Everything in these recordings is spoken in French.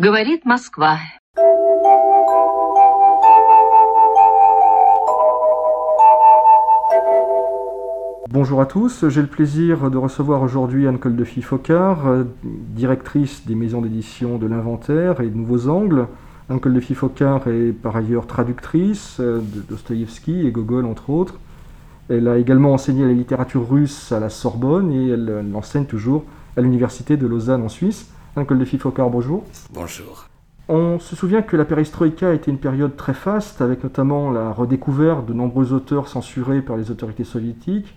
Говорит Москва. Bonjour à tous, j'ai le plaisir de recevoir aujourd'hui Anne-Cole de Fifocard, euh, directrice des maisons d'édition de l'Inventaire et de Nouveaux Angles. Anne-Cole de Fifocard est par ailleurs traductrice euh, de Dostoïevski et Gogol entre autres. Elle a également enseigné la littérature russe à la Sorbonne et elle, elle enseigne toujours à l'université de Lausanne en Suisse. De Fifocard, bonjour. Bonjour. On se souvient que la perestroïka a été une période très faste, avec notamment la redécouverte de nombreux auteurs censurés par les autorités soviétiques.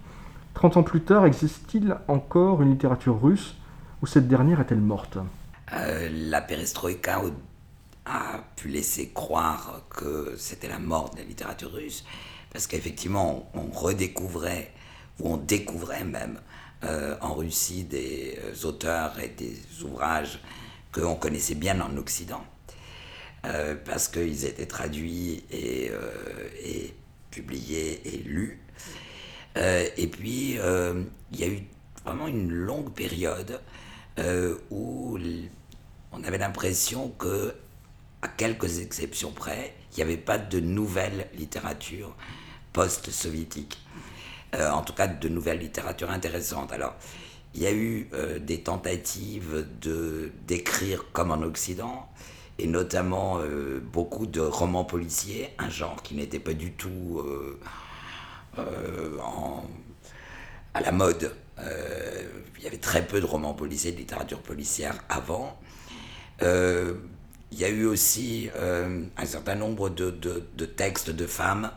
30 ans plus tard, existe-t-il encore une littérature russe ou cette dernière est-elle morte? Euh, la perestroïka a pu laisser croire que c'était la mort de la littérature russe, parce qu'effectivement, on redécouvrait, ou on découvrait même, euh, en Russie des euh, auteurs et des ouvrages qu'on connaissait bien en Occident, euh, parce qu'ils étaient traduits et, et publiés et lus. Et puis, il y a eu vraiment une longue période où on avait l'impression que, à quelques exceptions près, il n'y avait pas de nouvelle littérature post-soviétique. Euh, en tout cas, de nouvelle littérature intéressante. Alors, il y a eu euh, des tentatives de d'écrire comme en Occident, et notamment euh, beaucoup de romans policiers, un genre qui n'était pas du tout à la mode. Il y avait très peu de romans policiers, de littérature policière avant. Il y a eu aussi un certain nombre de, de- de textes de femmes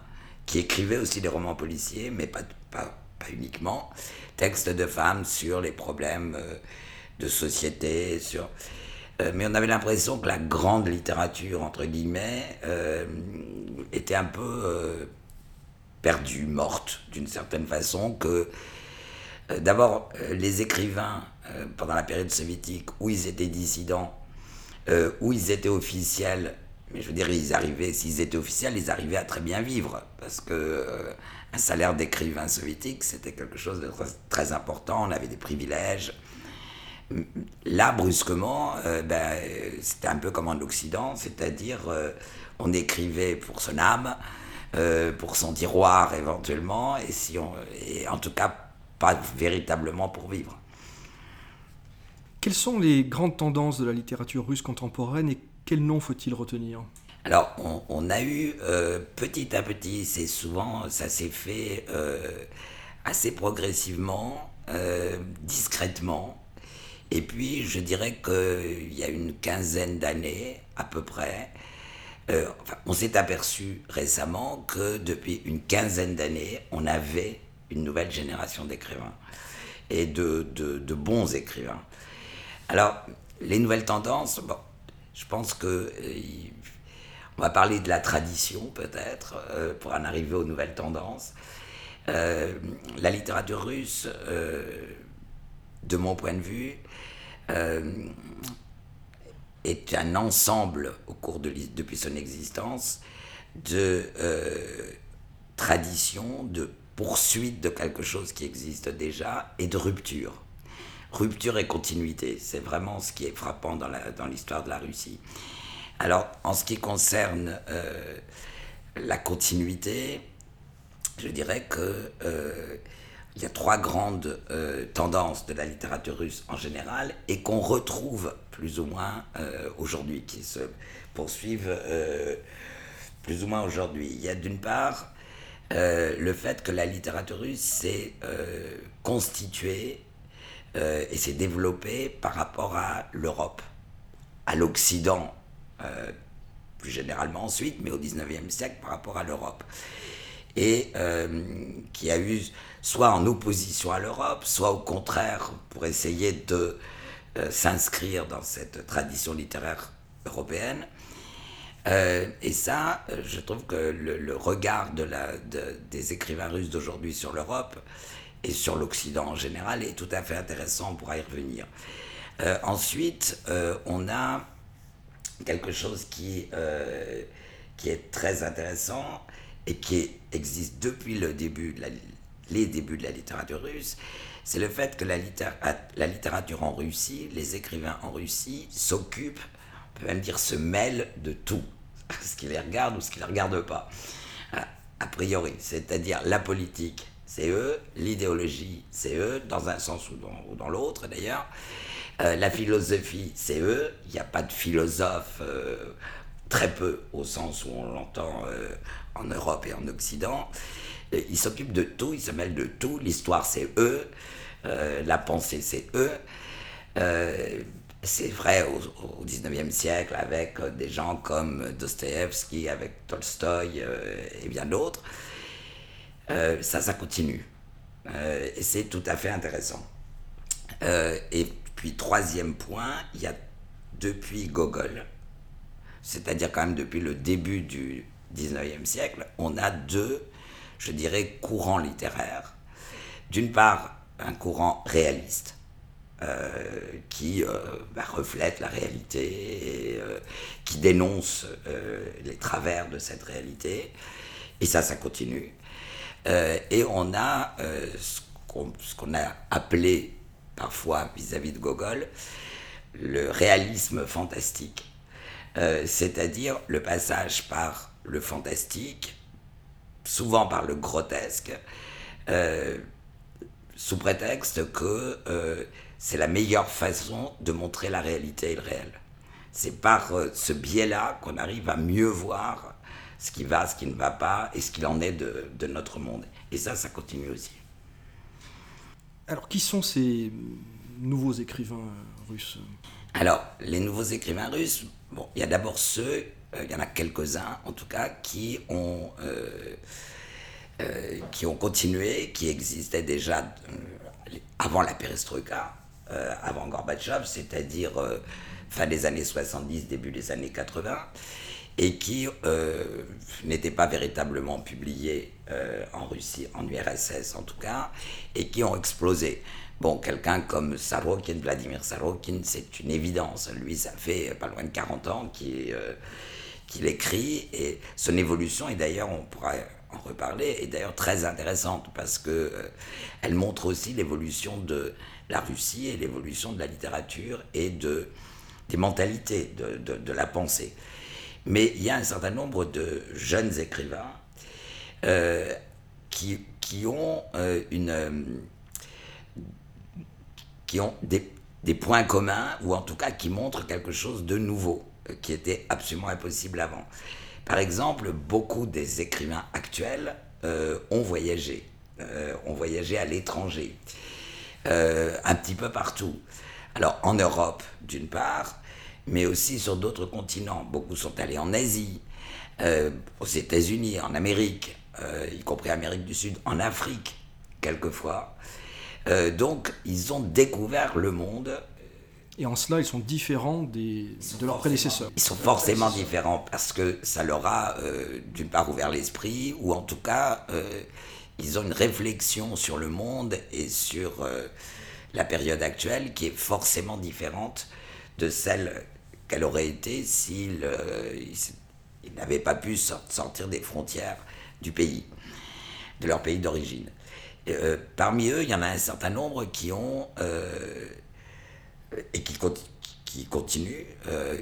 qui écrivaient aussi des romans policiers, mais pas, pas, uniquement. Textes de femmes sur les problèmes euh, de société, sur... Euh, mais on avait l'impression que la grande littérature, entre guillemets, euh, était un peu perdue, morte, d'une certaine façon, que d'abord, les écrivains, pendant la période soviétique, où ils étaient dissidents, où ils étaient officiels, mais je veux dire, ils arrivaient, s'ils étaient officiels, ils arrivaient à très bien vivre, parce que un salaire d'écrivain soviétique, c'était quelque chose de très, important, on avait des privilèges. Là, brusquement, euh, ben, c'était un peu comme en Occident, c'est-à-dire euh, on écrivait pour son âme, euh, pour son tiroir éventuellement, et, si on, et en tout cas pas véritablement pour vivre. Quelles sont les grandes tendances de la littérature russe contemporaine et quel nom faut-il retenir? Alors, on, a eu euh, petit à petit, c'est souvent, ça s'est fait euh, assez progressivement, euh, discrètement. Et puis, je dirais qu'il y a une quinzaine d'années, à peu près, on s'est aperçu récemment que depuis une quinzaine d'années, on avait une nouvelle génération d'écrivains et de, de- de bons écrivains. Alors, les nouvelles tendances, bon, je pense que on va parler de la tradition peut-être euh, pour en arriver aux nouvelles tendances. Euh, la littérature russe, euh, de mon point de vue, est un ensemble au cours de depuis son existence de traditions, de poursuite de quelque chose qui existe déjà et de rupture. Rupture et continuité, c'est vraiment ce qui est frappant dans l'histoire de la Russie. Alors, en ce qui concerne euh, la continuité, je dirais que euh, il y a trois grandes euh, tendances de la littérature russe en général et qu'on retrouve plus ou moins aujourd'hui, qui se poursuivent plus ou moins aujourd'hui. Il y a d'une part le fait que la littérature russe s'est constituée et s'est développée par rapport à l'Europe, à l'Occident, euh, plus généralement ensuite, mais au 19e siècle par rapport à l'Europe. Et euh, qui a eu soit en opposition à l'Europe, soit au contraire pour essayer de euh, s'inscrire dans cette tradition littéraire européenne. Et ça, je trouve que le, regard des écrivains russes d'aujourd'hui sur l'Europe et sur l'Occident en général est tout à fait intéressant, on pourra y revenir. Ensuite, on a quelque chose qui, euh, qui est très intéressant et qui existe depuis le début de la, les débuts de la littérature russe, c'est le fait que la, la littérature en Russie, les écrivains en Russie s'occupent on peut même dire se mêlent de tout, ce qui les regarde ou ce qui ne les regarde pas. A priori, c'est-à-dire la politique, c'est eux, l'idéologie, c'est eux, dans un sens ou dans, l'autre d'ailleurs. Euh, la philosophie, c'est eux. Il n'y a pas de philosophe, euh, très peu, au sens où on l'entend euh, en Europe et en Occident. ils s'occupent de tout, ils se mêlent de tout. L'histoire, c'est eux. la pensée, c'est eux. c'est vrai au, XIXe siècle avec des gens comme Dostoevsky, avec Tolstoï et bien d'autres. Ça, ça continue. Et c'est tout à fait intéressant. Et puis, troisième point, il y a depuis Gogol, c'est-à-dire quand même depuis le début du 19e siècle, on a deux, je dirais, courants littéraires. D'une part, un courant réaliste, qui bah, reflète la réalité, et, qui dénonce les travers de cette réalité. Et ça, ça continue. Euh, et on a euh, ce qu'on a appelé parfois vis-à-vis de Gogol le réalisme fantastique, euh, c'est-à-dire le passage par le fantastique, souvent par le grotesque, sous prétexte que c'est la meilleure façon de montrer la réalité et le réel. C'est par ce biais-là qu'on arrive à mieux voir ce qui va, ce qui ne va pas, et ce qu'il en est de, de notre monde. Et ça, ça continue aussi. Alors, qui sont ces nouveaux écrivains russes? Alors, les nouveaux écrivains russes, bon, il y a d'abord ceux, euh, il y en a quelques-uns en tout cas, qui ont, euh, euh, qui ont continué, qui existaient déjà avant la perestroïka, avant Gorbatchev, c'est-à-dire fin des années 70, début des années 80 et qui euh, n'étaient pas véritablement publiés euh, en Russie, en URSS en tout cas, et qui ont explosé. Bon, quelqu'un comme Sarokin, Vladimir Sarokin, c'est une évidence. Lui, ça fait pas loin de 40 ans euh, qu'il écrit, et son évolution, et d'ailleurs, on pourra en reparler, est d'ailleurs très intéressante, parce que elle montre aussi l'évolution de la Russie et l'évolution de la littérature et de, des mentalités, de, la pensée. Mais il y a un certain nombre de jeunes écrivains euh, qui, qui, ont, euh, une, euh, qui ont des, des, points communs, ou en tout cas qui montrent quelque chose de nouveau, qui était absolument impossible avant. Par exemple, beaucoup des écrivains actuels ont voyagé, ont voyagé à l'étranger, un petit peu partout. Alors en Europe, d'une part, mais aussi sur d'autres continents. Beaucoup sont allés en Asie, euh, aux États-Unis, en Amérique, euh, y compris Amérique du Sud, en Afrique, quelquefois. Euh, donc, ils ont découvert le monde. Et en cela, ils sont différents des, de leurs prédécesseurs. Ils sont forcément différents parce que ça leur a, d'une part, ouvert l'esprit, ou en tout cas, ils ont une réflexion sur le monde et sur la période actuelle qui est forcément différente de celle qu'elle aurait été s'ils euh, n'avaient pas pu sortir des frontières du pays, de leur pays d'origine. Euh, parmi eux, il y en a un certain nombre qui ont, euh, et qui, continuent,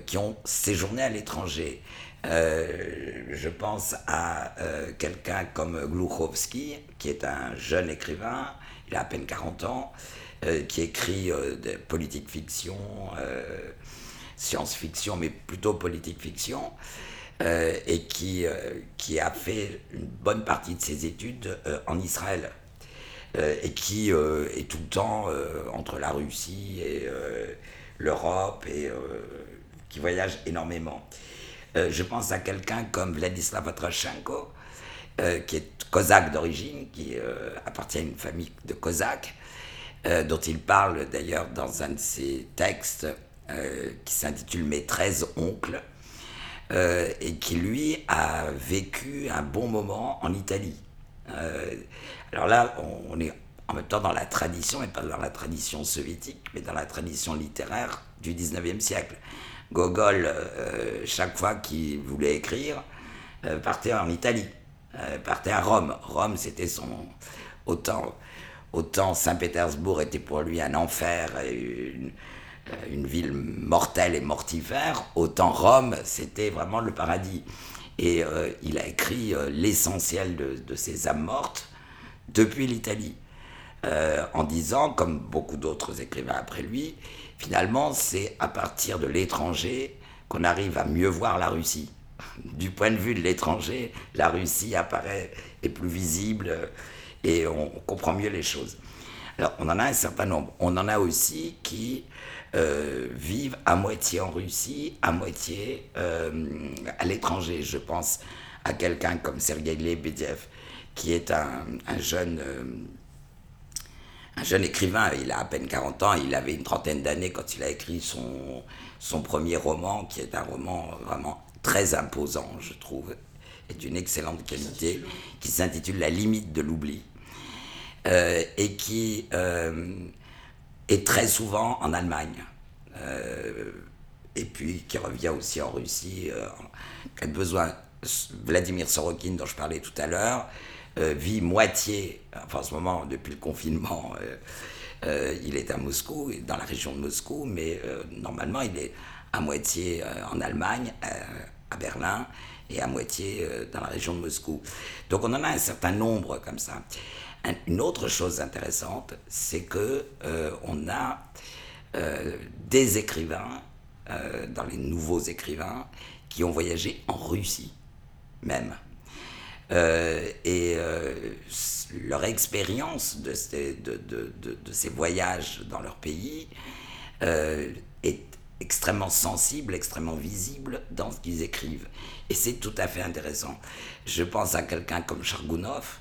qui ont séjourné à l'étranger. je pense à quelqu'un comme Glouchovski, qui est un jeune écrivain, il a à peine 40 ans, qui écrit de politique fiction, science-fiction, mais plutôt politique-fiction, euh, et qui, euh, qui a fait une bonne partie de ses études euh, en Israël, et qui est tout le temps entre la Russie et l'Europe, et qui voyage énormément. je pense à quelqu'un comme Vladislav Atrashenko, qui est cosaque d'origine, qui appartient à une famille de cosaques, dont il parle d'ailleurs dans un de ses textes euh, qui s'intitule Mes 13 oncles, euh, et qui lui a vécu un bon moment en Italie. Euh, alors là, on, est en même temps dans la tradition, et pas dans la tradition soviétique, mais dans la tradition littéraire du 19e siècle. Gogol, chaque fois qu'il voulait écrire, partait en Italie, partait à Rome. Rome, c'était son... Autant, autant Saint-Pétersbourg était pour lui un enfer, une, une ville mortelle et mortifère, autant Rome, c'était vraiment le paradis. Et euh, il a écrit euh, l'essentiel de, ses âmes mortes depuis l'Italie, euh, en disant, comme beaucoup d'autres écrivains après lui, finalement, c'est à partir de l'étranger qu'on arrive à mieux voir la Russie. Du point de vue de l'étranger, la Russie apparaît, est plus visible et on comprend mieux les choses. Alors, on en a un certain nombre. On en a aussi qui euh, vivent à moitié en Russie, à moitié euh, à l'étranger. Je pense à quelqu'un comme Sergei Lebedev, qui est un, jeune, euh, un jeune écrivain. Il a à peine 40 ans, il avait une trentaine d'années quand il a écrit son, son premier roman, qui est un roman vraiment très imposant, je trouve, et d'une excellente qualité, qui s'intitule La limite de l'oubli, et qui et très souvent en Allemagne. Euh, et puis qui revient aussi en Russie. Euh, besoin. Vladimir Sorokin, dont je parlais tout à l'heure, euh, vit moitié, enfin en ce moment, depuis le confinement, il est à Moscou, dans la région de Moscou, mais normalement il est à moitié en Allemagne, à Berlin, et à moitié dans la région de Moscou. Donc on en a un certain nombre comme ça. Une autre chose intéressante, c'est que euh, on a euh, des écrivains, euh, dans les nouveaux écrivains, qui ont voyagé en Russie même. et leur expérience de ces, voyages dans leur pays est extrêmement sensible, extrêmement visible dans ce qu'ils écrivent. Et c'est tout à fait intéressant. Je pense à quelqu'un comme Chargounov,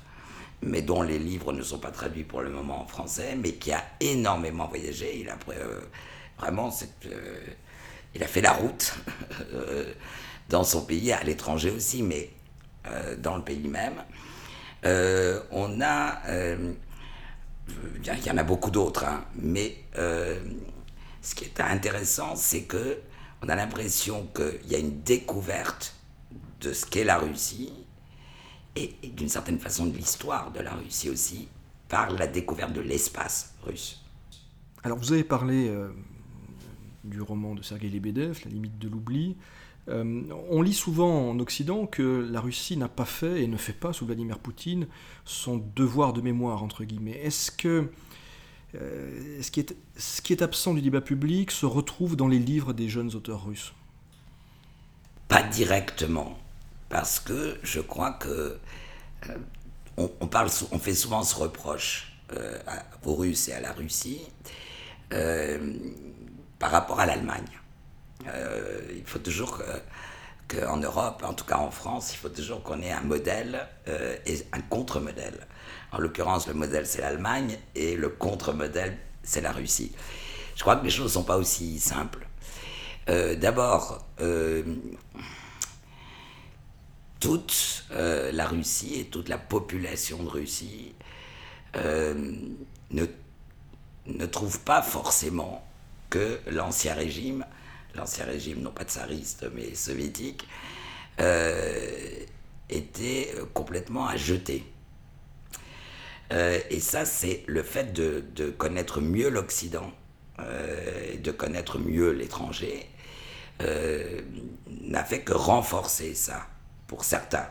mais dont les livres ne sont pas traduits pour le moment en français, mais qui a énormément voyagé. Il a euh, vraiment, euh, il a fait la route euh, dans son pays, à l'étranger aussi, mais dans le pays même. on a, il y en a beaucoup d'autres, hein, mais ce qui est intéressant, c'est que on a l'impression qu'il y a une découverte de ce qu'est la Russie et, d'une certaine façon de l'histoire de la Russie aussi, par la découverte de l'espace russe. Alors vous avez parlé euh, du roman de Sergei Lebedev, La limite de l'oubli. Euh, on lit souvent en Occident que la Russie n'a pas fait et ne fait pas sous Vladimir Poutine son devoir de mémoire, entre guillemets. Est-ce que euh, ce, qui est, ce qui est absent du débat public se retrouve dans les livres des jeunes auteurs russes? Pas directement parce que je crois que euh, on, parle, on fait souvent ce reproche euh, aux Russes et à la Russie euh, par rapport à l'Allemagne. il faut toujours qu'en Europe, en tout cas en France, il faut toujours qu'on ait un modèle et un contre-modèle. En l'occurrence, le modèle c'est l'Allemagne et le contre-modèle c'est la Russie. Je crois que les choses ne sont pas aussi simples. D'abord, toute euh, la Russie et toute la population de Russie euh, ne, ne trouve pas forcément que l'ancien régime, l'ancien régime non pas tsariste mais soviétique, euh, était complètement à jeter. et ça, c'est le fait de, de connaître mieux l'Occident, de connaître mieux l'étranger, n'a fait que renforcer ça pour certains.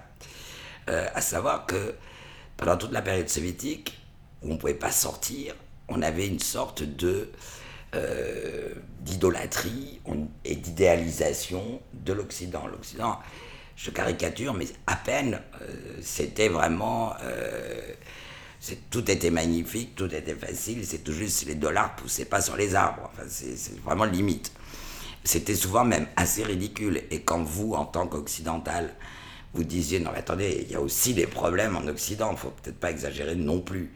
Euh, à savoir que pendant toute la période soviétique, où on ne pouvait pas sortir, on avait une sorte de euh, d'idolâtrie et d'idéalisation de l'Occident. L'Occident, je caricature, mais à peine, euh, c'était vraiment... tout était magnifique, tout était facile, c'est tout juste les dollars poussaient pas sur les arbres. Enfin, c'est vraiment limite. C'était souvent même assez ridicule. Et quand vous, en tant qu'occidental, vous disiez, non mais attendez, il y a aussi des problèmes en Occident, il faut peut-être pas exagérer non plus.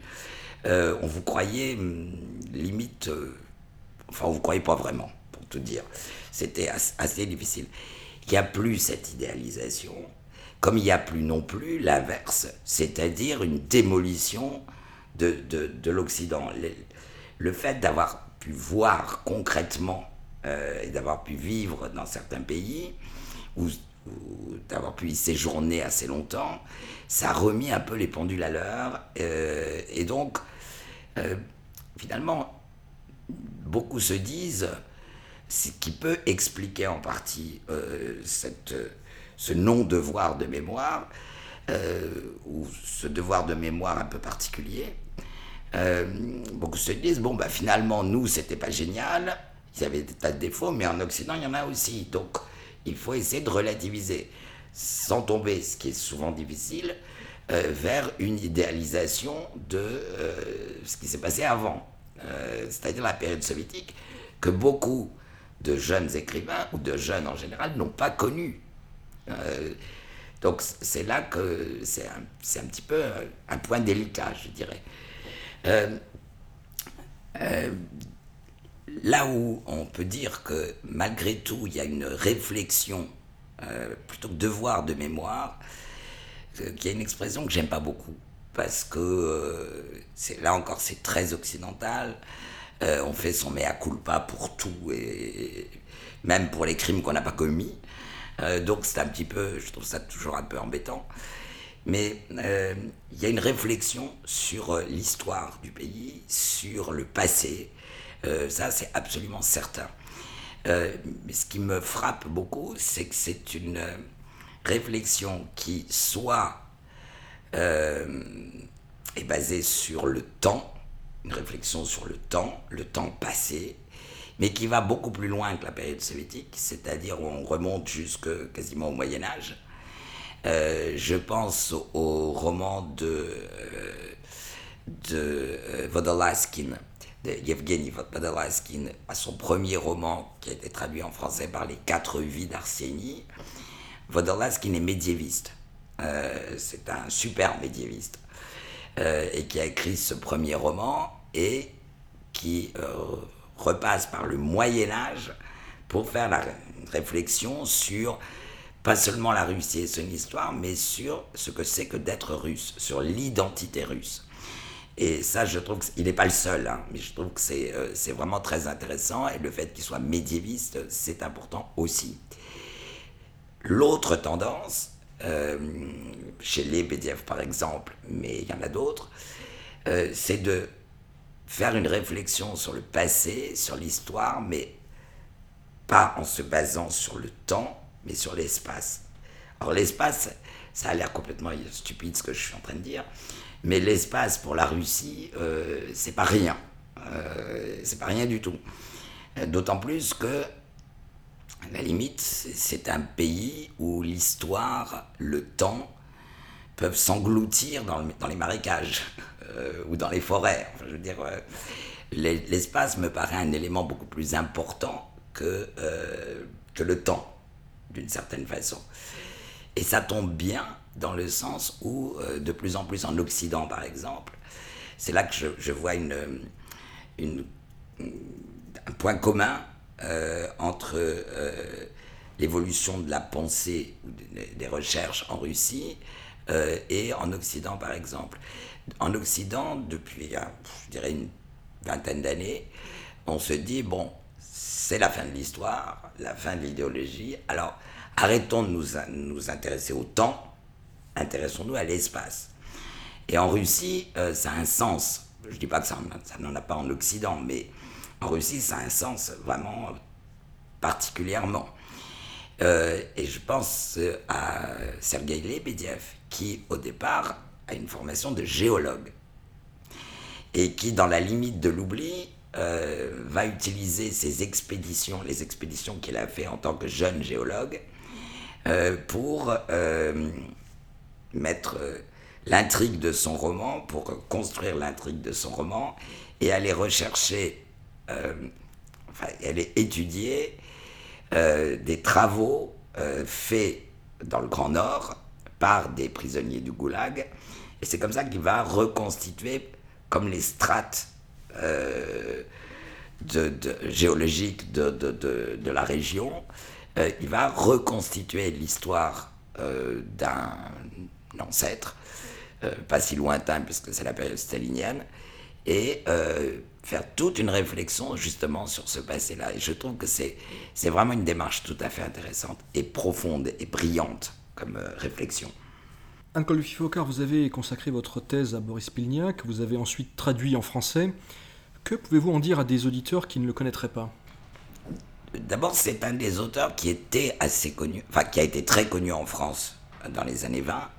Euh, on vous croyait hum, limite, euh, enfin on vous croyait pas vraiment, pour tout dire. C'était assez, difficile. Il n'y a plus cette idéalisation, comme il n'y a plus non plus l'inverse, c'est-à-dire une démolition de, de, l'Occident. Le, le, fait d'avoir pu voir concrètement euh, et d'avoir pu vivre dans certains pays où d'avoir pu y séjourner assez longtemps, ça a remis un peu les pendules à l'heure. Euh, et donc, euh, finalement, beaucoup se disent, ce qui peut expliquer en partie cette, ce non-devoir de mémoire, ou ce devoir de mémoire un peu particulier. beaucoup se disent, bon, bah, finalement, nous, c'était pas génial, il y avait des tas de défauts, mais en Occident, il y en a aussi. Donc, il faut essayer de relativiser, sans tomber, ce qui est souvent difficile, euh, vers une idéalisation de euh, ce qui s'est passé avant, euh, c'est-à-dire la période soviétique, que beaucoup de jeunes écrivains, ou de jeunes en général, n'ont pas connue. donc, c'est là que c'est un, un, petit peu un point délicat, je dirais là où on peut dire que malgré tout, il y a une réflexion euh, plutôt que devoir de mémoire, euh, qui est une expression que j'aime pas beaucoup, parce que euh, c'est là encore c'est très occidental. on fait son mea culpa pour tout, et même pour les crimes qu'on n'a pas commis. donc c'est un petit peu, je trouve ça toujours un peu embêtant. Mais il y a une réflexion sur l'histoire du pays, sur le passé, euh, ça, c'est absolument certain. Euh, ce qui me frappe beaucoup, c'est que c'est une euh, réflexion qui soit est basée sur le temps, une réflexion sur le temps, le temps passé, mais qui va beaucoup plus loin que la période soviétique, c'est-à-dire où on remonte jusque quasiment au Moyen Âge. je pense au, roman de, de Vodolaskin, de Yevgeny Vodolaskine à son premier roman qui a été traduit en français par Les Quatre Vies d'Arseny. Vodolaskin est médiéviste. Euh, c'est un super médiéviste. Euh, et qui a écrit ce premier roman et qui euh, repasse par le Moyen Âge pour faire la réflexion sur pas seulement la Russie et son histoire, mais sur ce que c'est que d'être russe, sur l'identité russe. Et ça, je trouve qu'il n'est pas le seul, hein, mais je trouve que euh, c'est vraiment très intéressant. Et le fait qu'il soit médiéviste, c'est important aussi. L'autre tendance, euh, chez les BDF par exemple, mais il y en a d'autres, euh, c'est de faire une réflexion sur le passé, sur l'histoire, mais pas en se basant sur le temps, mais sur l'espace. Alors l'espace, ça a l'air complètement stupide ce que je suis en train de dire, mais l'espace pour la Russie, euh, c'est pas rien. Euh, c'est pas rien du tout. D'autant plus que, à la limite, c'est un pays où l'histoire, le temps, peuvent s'engloutir dans, les marécages euh, ou dans les forêts. je veux dire, euh, l'espace me paraît un élément beaucoup plus important que, que le temps, d'une certaine façon. Et ça tombe bien dans le sens où, euh, de plus en plus en Occident par exemple, c'est là que je, vois une, une, un point commun euh, entre euh, l'évolution de la pensée, des recherches en Russie et en Occident par exemple. En Occident, depuis, je dirais, une vingtaine d'années, on se dit, bon, c'est la fin de l'histoire, la fin de l'idéologie, alors arrêtons de nous, nous intéresser au temps intéressons-nous à l'espace. Et en Russie, euh, ça a un sens. Je ne dis pas que ça, n'en a pas en Occident, mais en Russie, ça a un sens vraiment particulièrement. Euh, et je pense à Sergei Lebedev, qui au départ a une formation de géologue, et qui, dans la limite de l'oubli, euh, va utiliser ses expéditions, les expéditions qu'il a fait en tant que jeune géologue, pour mettre euh, l'intrigue de son roman, pour construire l'intrigue de son roman, et aller rechercher, euh, enfin, aller étudier euh, des travaux faits dans le Grand Nord par des prisonniers du Goulag. Et c'est comme ça qu'il va reconstituer, comme les strates de, géologiques de, de, la région, il va reconstituer l'histoire d'un l'ancêtre, euh, pas si lointain puisque c'est la période stalinienne, et euh, faire toute une réflexion justement sur ce passé-là. Et je trouve que c'est, c'est vraiment une démarche tout à fait intéressante et profonde et brillante comme euh, réflexion. Anne Fifokar, vous avez consacré votre thèse à Boris Pilniak, vous avez ensuite traduit en français. Que pouvez-vous en dire à des auditeurs qui ne le connaîtraient pas? D'abord, c'est un des auteurs qui était assez connu, enfin qui a été très connu en France dans les années 20,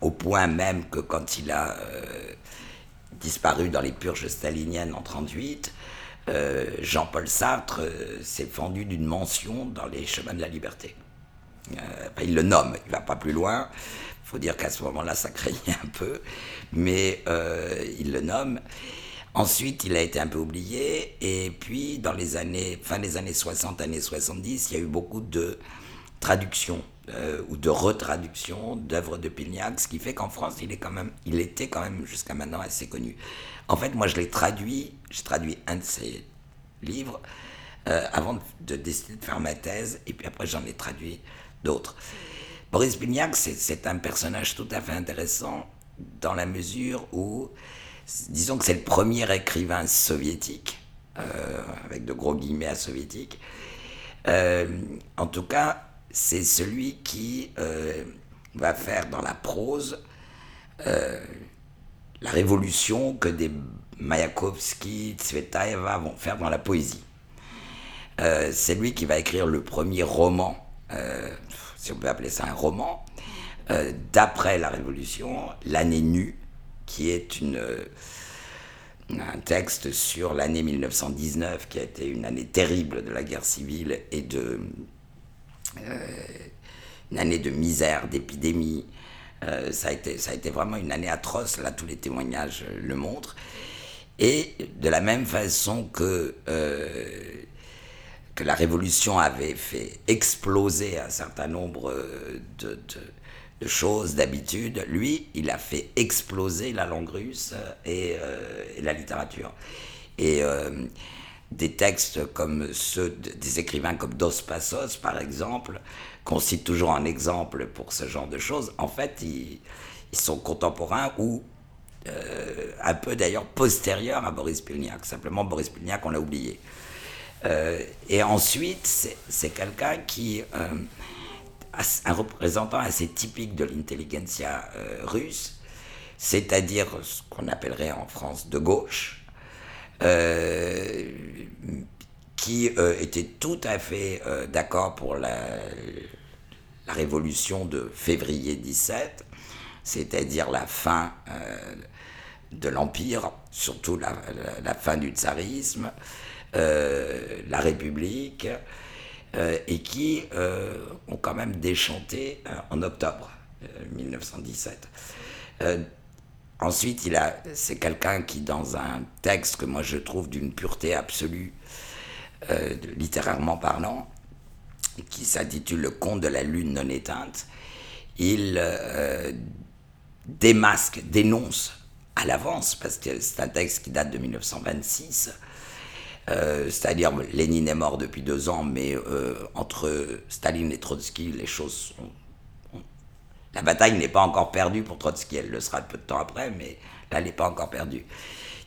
au point même que quand il a disparu dans les purges staliniennes en 1938, Jean-Paul Sartre s'est fendu d'une mention dans les chemins de la liberté. il le nomme, il va pas plus loin. Il faut dire qu'à ce moment-là, ça craignait un peu, mais il le nomme. Ensuite, il a été un peu oublié, et puis dans les années, fin des années 60, années 70, il y a eu beaucoup de traductions euh, ou de retraductions d'œuvres de Pilniak, ce qui fait qu'en France, il, est quand même, il était quand même jusqu'à maintenant assez connu. En fait, moi, je l'ai traduit, j'ai traduit un de ses livres euh, avant de décider de faire ma thèse, et puis après, j'en ai traduit d'autres. Boris Pilniak, c'est un personnage tout à fait intéressant dans la mesure où disons que c'est le premier écrivain soviétique, euh, avec de gros guillemets à soviétique. Euh, en tout cas, c'est celui qui euh, va faire dans la prose la révolution que des Mayakovsky, Tsvetaeva vont faire dans la poésie. c'est lui qui va écrire le premier roman, si on peut appeler ça un roman, d'après la Révolution, L'année nue, qui est euh, un texte sur l'année 1919, qui a été une année terrible de la guerre civile et de, euh, une année de misère, d'épidémie. Euh, ça, a été, ça a été vraiment une année atroce, là tous les témoignages le montrent. Et de la même façon que, que la Révolution avait fait exploser un certain nombre de de choses, d'habitude. Lui, il a fait exploser la langue russe euh, euh, et, la littérature. Et euh, des textes comme ceux des écrivains comme Dos Passos, par exemple, qu'on cite toujours en exemple pour ce genre de choses, en fait, ils, sont contemporains ou un peu d'ailleurs postérieurs à Boris Pilniak. Simplement, Boris Pilniak, on l'a oublié. et ensuite, c'est quelqu'un qui un représentant assez typique de l'intelligentsia euh, russe, c'est-à-dire ce qu'on appellerait en France de gauche, euh, qui euh, était tout à fait d'accord pour la, révolution de février 17, c'est-à-dire la fin de l'Empire, surtout la, fin du tsarisme, la République, euh, et qui euh, ont quand même déchanté euh, en octobre 1917. Ensuite, il a, c'est quelqu'un qui, dans un texte que moi je trouve d'une pureté absolue, littérairement parlant, qui s'intitule Le conte de la lune non éteinte, il démasque, dénonce à l'avance, parce que c'est un texte qui date de 1926, euh, c'est-à-dire, Lénine est mort depuis deux ans, mais euh, entre Staline et Trotsky, les choses sont. La bataille n'est pas encore perdue pour Trotsky, elle le sera peu de temps après, mais là, elle n'est pas encore perdue.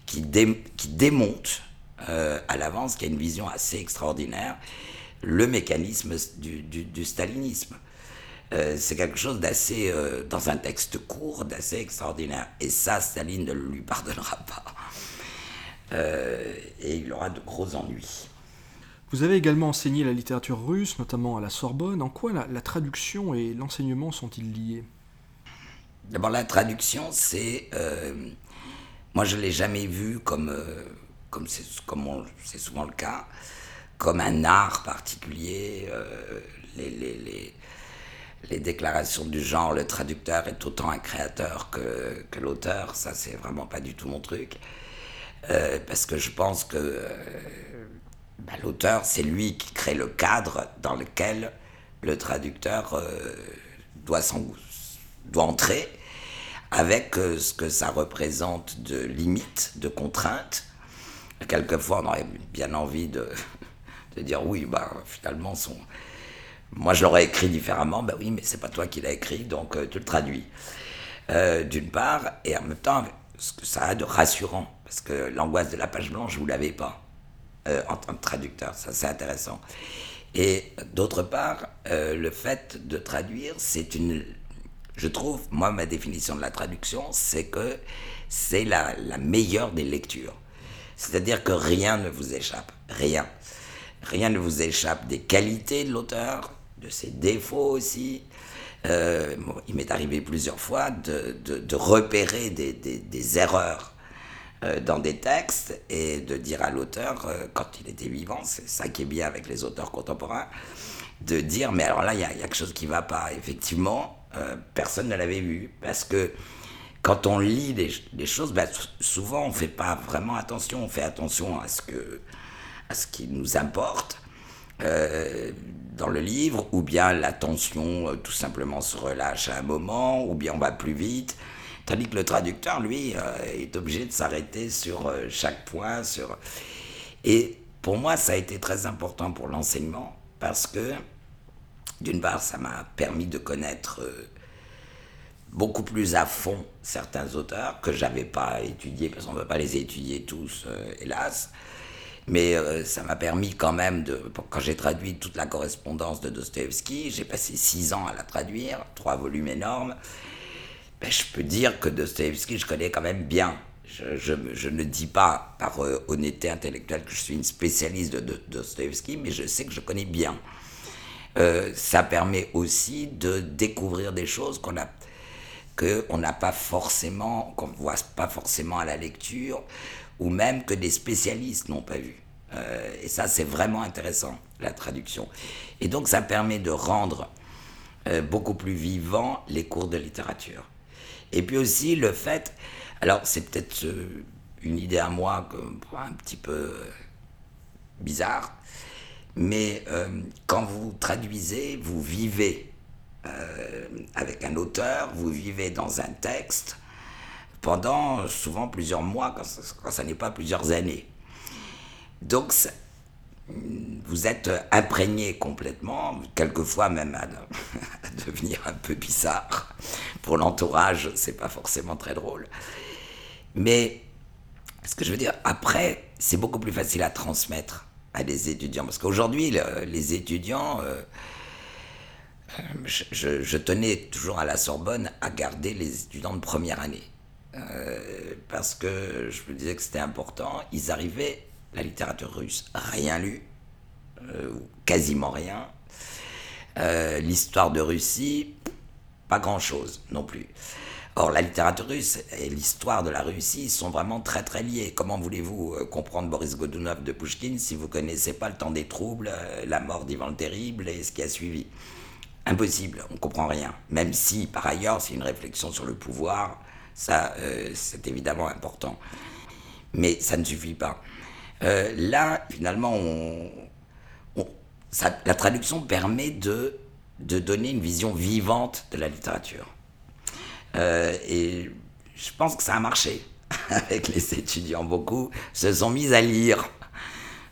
Qui, démonte euh, à l'avance, qui a une vision assez extraordinaire, le mécanisme du, stalinisme. c'est quelque chose d'assez, dans un texte court, d'assez extraordinaire. Et ça, Staline ne lui pardonnera pas. Euh, et il aura de gros ennuis. Vous avez également enseigné la littérature russe, notamment à la Sorbonne. En quoi la, traduction et l'enseignement sont-ils liés? D'abord, la traduction, c'est. Euh, moi, je ne l'ai jamais vu comme, euh, comme c'est souvent le cas, comme un art particulier. les, les, les, les, déclarations du genre, le traducteur est autant un créateur que, que l'auteur, ça, c'est vraiment pas du tout mon truc. Euh, parce que je pense que euh, bah, l'auteur, c'est lui qui crée le cadre dans lequel le traducteur euh, doit, entrer, avec ce que ça représente de limites, de contraintes. Quelquefois, on aurait bien envie de, dire oui, bah, finalement, moi je l'aurais écrit différemment, bah oui, mais c'est pas toi qui l'as écrit, donc tu le traduis. D'une part, et en même temps, ce que ça a de rassurant parce que l'angoisse de la page blanche, vous l'avez pas euh, en tant que traducteur. Ça, c'est intéressant. Et d'autre part, euh, le fait de traduire, c'est une. Je trouve, moi, ma définition de la traduction, c'est que c'est la, la, meilleure des lectures. C'est-à-dire que rien ne vous échappe, rien. Rien ne vous échappe des qualités de l'auteur, de ses défauts aussi. Euh, il m'est arrivé plusieurs fois de, de, repérer des, des, erreurs dans des textes et de dire à l'auteur, euh, quand il était vivant, c'est ça qui est bien avec les auteurs contemporains, de dire, mais alors là, il y, a quelque chose qui ne va pas. Effectivement, personne ne l'avait vu. Parce que quand on lit des, choses, ben, souvent on ne fait pas vraiment attention, on fait attention à ce, que, à ce qui nous importe. Euh, dans le livre, ou bien l'attention euh, tout simplement se relâche à un moment, ou bien on va plus vite. Tandis que le traducteur, lui, euh, est obligé de s'arrêter sur chaque point. Et pour moi, ça a été très important pour l'enseignement, parce que, d'une part, ça m'a permis de connaître beaucoup plus à fond certains auteurs que j'avais pas étudiés, parce qu'on ne peut pas les étudier tous, hélas. Mais euh, ça m'a permis quand même de. Quand j'ai traduit toute la correspondance de Dostoevsky, j'ai passé six ans à la traduire, trois volumes énormes. Ben, je peux dire que Dostoevsky, je connais quand même bien. Je, je, je ne dis pas par euh, honnêteté intellectuelle que je suis une spécialiste de, Dostoevsky, mais je sais que je connais bien. Euh, ça permet aussi de découvrir des choses qu'on a qu'on n'a pas forcément, qu'on ne voit pas forcément à la lecture, ou même que des spécialistes n'ont pas vu. Euh, et ça, c'est vraiment intéressant, la traduction. Et donc, ça permet de rendre euh, beaucoup plus vivants les cours de littérature. Et puis aussi le fait, alors c'est peut-être euh, une idée à moi un petit peu bizarre, mais quand vous traduisez, vous vivez avec un auteur, vous vivez dans un texte, pendant souvent plusieurs mois, quand ça, n'est pas plusieurs années. Donc, vous êtes imprégné complètement, quelquefois même à, devenir un peu bizarre. Pour l'entourage, c'est pas forcément très drôle. Mais ce que je veux dire, après, c'est beaucoup plus facile à transmettre à des étudiants. Parce qu'aujourd'hui, les étudiants, euh, je, tenais toujours à la Sorbonne à garder les étudiants de première année. Euh, parce que je me disais que c'était important. Ils arrivaient, la littérature russe, rien lu, euh, quasiment rien. Euh, l'histoire de Russie, pas grand-chose non plus. Or, la littérature russe et l'histoire de la Russie sont vraiment très très liés. Comment voulez-vous comprendre Boris Godunov de Pushkin si vous connaissez pas le temps des troubles, la mort d'Ivan le Terrible et ce qui a suivi? Impossible, on comprend rien. Même si, par ailleurs, c'est une réflexion sur le pouvoir, ça, euh, c'est évidemment important. Mais ça ne suffit pas. Euh, là, finalement, la traduction permet de, de donner une vision vivante de la littérature. Euh, et je pense que ça a marché avec les étudiants. Beaucoup se sont mis à lire,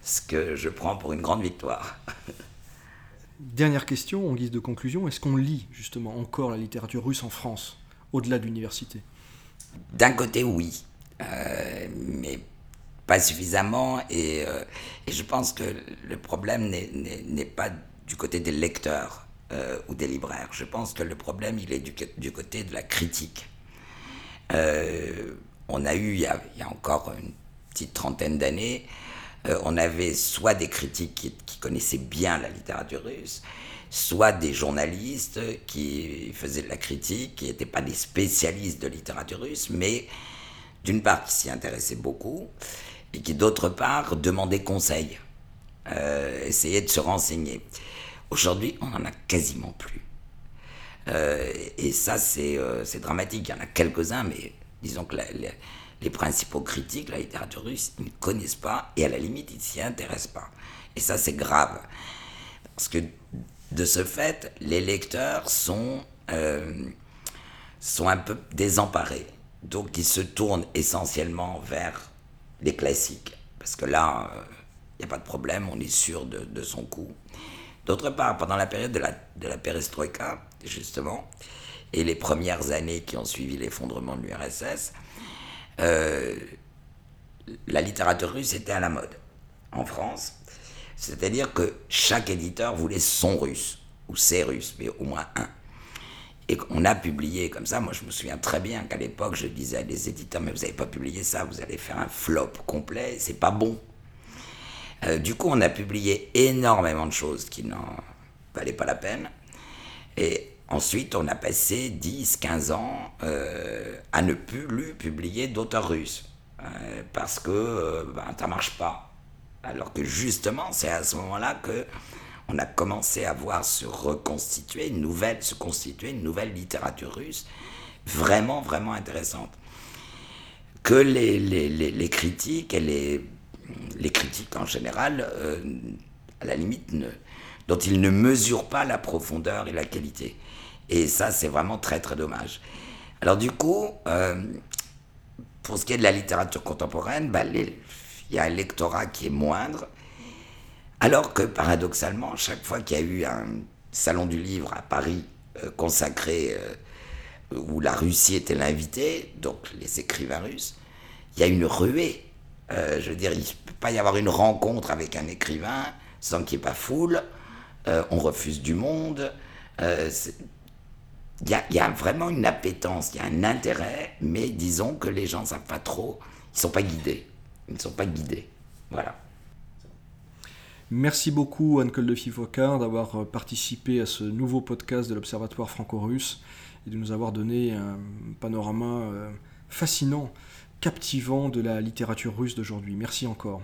ce que je prends pour une grande victoire. Dernière question en guise de conclusion, est-ce qu'on lit justement encore la littérature russe en France, au-delà de l'université? D'un côté, oui, euh, mais pas suffisamment. Euh, et, je pense que le problème n'est pas du côté des lecteurs euh, ou des libraires. Je pense que le problème, il est du, côté de la critique. on a eu, il y a, encore une petite trentaine d'années, on avait soit des critiques qui, connaissaient bien la littérature russe, soit des journalistes qui faisaient de la critique, qui n'étaient pas des spécialistes de littérature russe, mais d'une part qui s'y intéressaient beaucoup, et qui d'autre part demandaient conseil, euh, essayaient de se renseigner. Aujourd'hui, on n'en a quasiment plus. Euh, et ça, euh, c'est dramatique. Il y en a quelques-uns, mais disons que les principaux critiques, la littérature russe, ils ne connaissent pas, et à la limite, ils ne s'y intéressent pas. Et ça, c'est grave. Parce que de ce fait, les lecteurs sont, euh, sont un peu désemparés. Donc ils se tournent essentiellement vers les classiques. Parce que là, il euh, n'y a pas de problème, on est sûr de, son coup. D'autre part, pendant la période de la, de la perestroïka, justement, et les premières années qui ont suivi l'effondrement de l'URSS, euh, la littérature russe était à la mode en France. C'est-à-dire que chaque éditeur voulait son russe, ou ses russes, mais au moins un. Et on a publié comme ça. Moi, je me souviens très bien qu'à l'époque, je disais à des éditeurs, mais vous n'avez pas publié ça, vous allez faire un flop complet, c'est pas bon. Euh, du coup, on a publié énormément de choses qui n'en valaient pas la peine. Et ensuite, on a passé 10, 15 ans euh, à ne plus publier d'auteurs russes. Euh, parce que ben, ça marche pas. Alors que justement, c'est à ce moment-là que on a commencé à voir se reconstituer une nouvelle, se constituer une nouvelle littérature russe vraiment, vraiment intéressante. Que les, les, les, critiques et les, les critiques en général, euh, à la limite, dont ils ne mesurent pas la profondeur et la qualité. Et ça, c'est vraiment très, très dommage. Alors du coup, euh, pour ce qui est de la littérature contemporaine, bah, il y a un lectorat qui est moindre, alors que paradoxalement, chaque fois qu'il y a eu un salon du livre à Paris euh, consacré, euh, où la Russie était l'invité, donc les écrivains russes, il y a une ruée. Euh, je veux dire, il ne peut pas y avoir une rencontre avec un écrivain sans qu'il n'y ait pas foule. on refuse du monde. Il y, a, y, a, vraiment une appétence, il y a un intérêt, mais disons que les gens ne savent pas trop, ils ne sont pas guidés. Ils ne sont pas guidés. Voilà. Merci beaucoup Anne-Cole de Fifocar d'avoir euh, participé à ce nouveau podcast de l'Observatoire franco-russe et de nous avoir donné un panorama euh, fascinant, captivant de la littérature russe d'aujourd'hui. Merci encore.